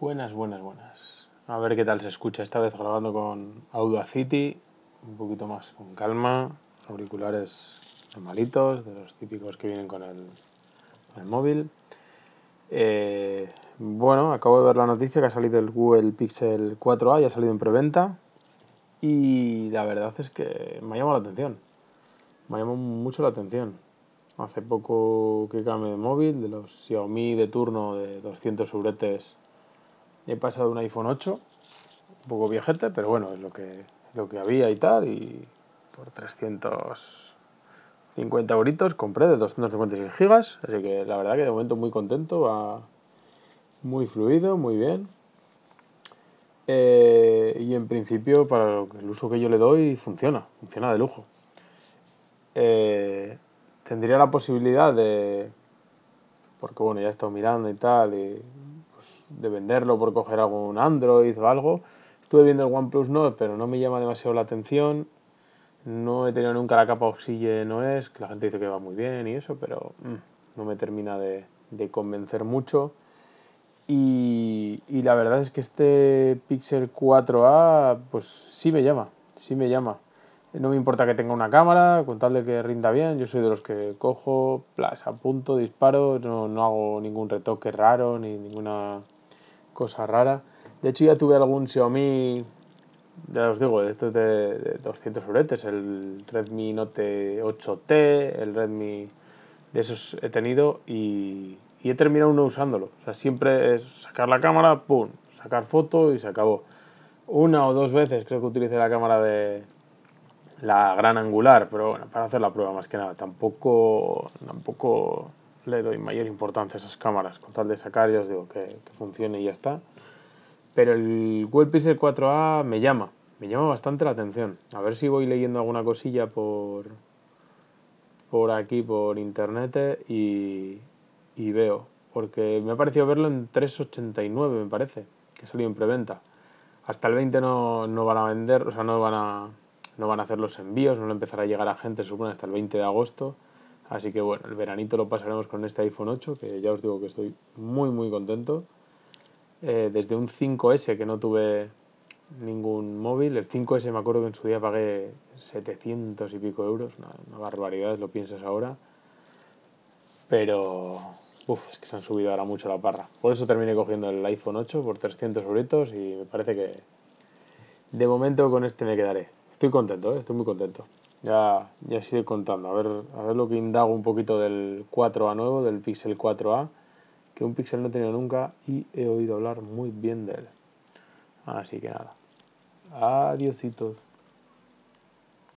Buenas, buenas, buenas. A ver qué tal se escucha. Esta vez grabando con Audacity, un poquito más con calma, auriculares normalitos, de los típicos que vienen con el, con el móvil. Eh, bueno, acabo de ver la noticia que ha salido el Google Pixel 4a y ha salido en preventa. Y la verdad es que me ha llamado la atención. Me ha llamado mucho la atención. Hace poco que cambié de móvil, de los Xiaomi de turno de 200 subretes He pasado un iPhone 8, un poco viejete, pero bueno, es lo que, lo que había y tal. Y por 350 euritos compré de 256 gigas. Así que la verdad que de momento muy contento, va muy fluido, muy bien. Eh, y en principio, para el uso que yo le doy, funciona, funciona de lujo. Eh, tendría la posibilidad de, porque bueno, ya he estado mirando y tal, y de venderlo por coger algún Android o algo. Estuve viendo el OnePlus Nord, pero no me llama demasiado la atención. No he tenido nunca la capa Oxygen es que la gente dice que va muy bien y eso, pero mm, no me termina de, convencer mucho. Y, y, la verdad es que este Pixel 4a, pues sí me llama, sí me llama. No me importa que tenga una cámara, con tal de que rinda bien. Yo soy de los que cojo, plas, apunto, disparo, no, no hago ningún retoque raro ni ninguna cosa rara. De hecho, ya tuve algún Xiaomi, ya os digo, de estos de, 200 euretes, el Redmi Note 8T, el Redmi, de esos he tenido y, he terminado uno usándolo. O sea, siempre es sacar la cámara, pum, sacar foto y se acabó. Una o dos veces creo que utilicé la cámara de la gran angular, pero bueno, para hacer la prueba más que nada. Tampoco, tampoco le doy mayor importancia a esas cámaras, con tal de sacar, ya digo, que, funcione y ya está. Pero el Google Pixel 4a me llama, me llama bastante la atención. A ver si voy leyendo alguna cosilla por, por aquí, por internet y, y veo. Porque me ha parecido verlo en 3,89 me parece, que salió en preventa. Hasta el 20 no, no van a vender, o sea, no van a, no van a hacer los envíos, no le empezará a llegar a gente, supone, hasta el 20 de agosto. Así que bueno, el veranito lo pasaremos con este iPhone 8, que ya os digo que estoy muy muy contento. Eh, desde un 5S que no tuve ningún móvil, el 5S me acuerdo que en su día pagué 700 y pico euros, una, barbaridad, lo piensas ahora. Pero uf, es que se han subido ahora mucho la parra. Por eso terminé cogiendo el iPhone 8 por 300 euros y me parece que de momento con este me quedaré. Estoy contento, ¿eh? estoy muy contento. Ya, ya os contando, a ver, a ver lo que indago un poquito del 4A nuevo, del Pixel 4A, que un Pixel no he tenido nunca y he oído hablar muy bien de él. Así que nada. Adiositos.